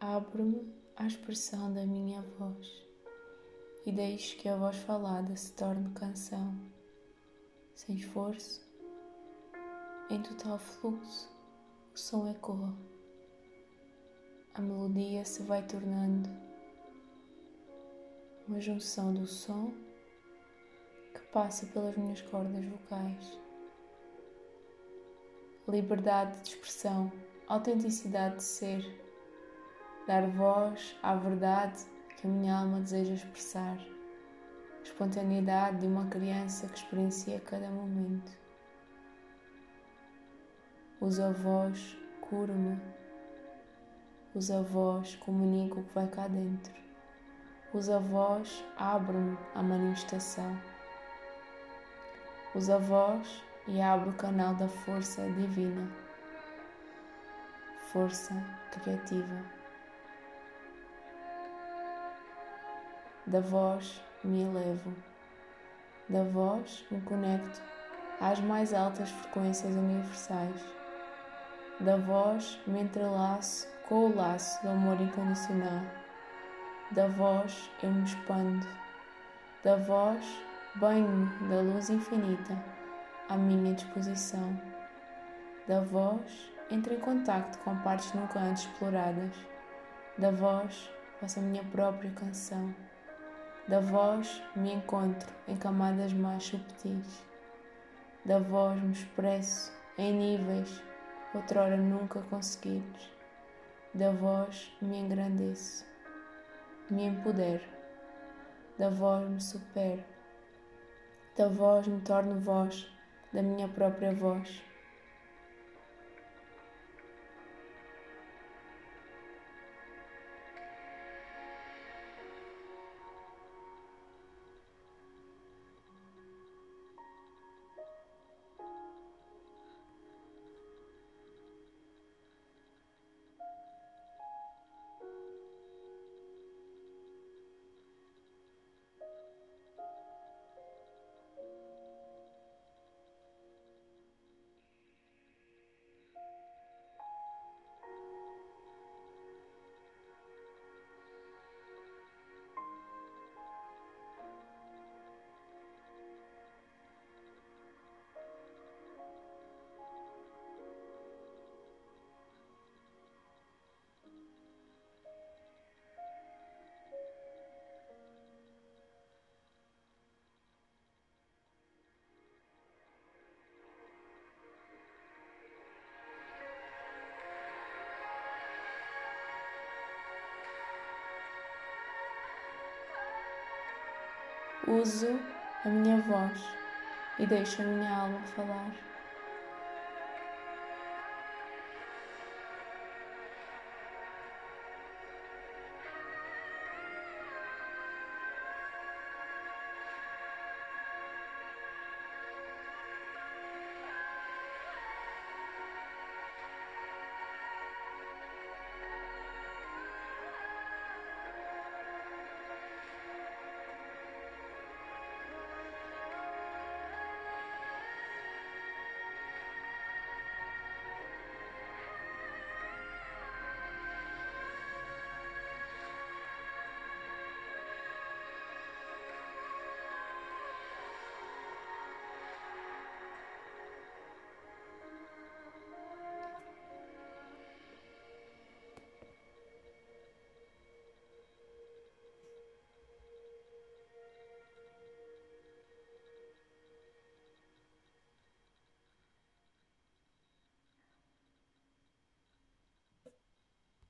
abro-me à expressão da minha voz e deixo que a voz falada se torne canção, sem esforço, em total fluxo, o som ecoa. A melodia se vai tornando uma junção do som que passa pelas minhas cordas vocais. Liberdade de expressão, autenticidade de ser, dar voz à verdade que a minha alma deseja expressar, a espontaneidade de uma criança que experiencia cada momento. Usa a voz, cura-me. Usa a voz, comunica o que vai cá dentro. Usa a voz, abre-me à manifestação. Usa a voz e abre o canal da força divina, força criativa. Da voz me elevo, da voz me conecto às mais altas frequências universais, da voz me entrelaço com o laço do amor incondicional, da voz eu me expando, da voz banho da luz infinita à minha disposição, da voz entro em contacto com partes nunca antes exploradas, da voz faço a minha própria canção. Da voz me encontro em camadas mais subtis. Da voz me expresso em níveis outrora nunca conseguidos. Da voz me engrandeço, me empodero. Da voz me supero. Da voz me torno voz da minha própria voz. Uso a minha voz e deixo a minha alma falar.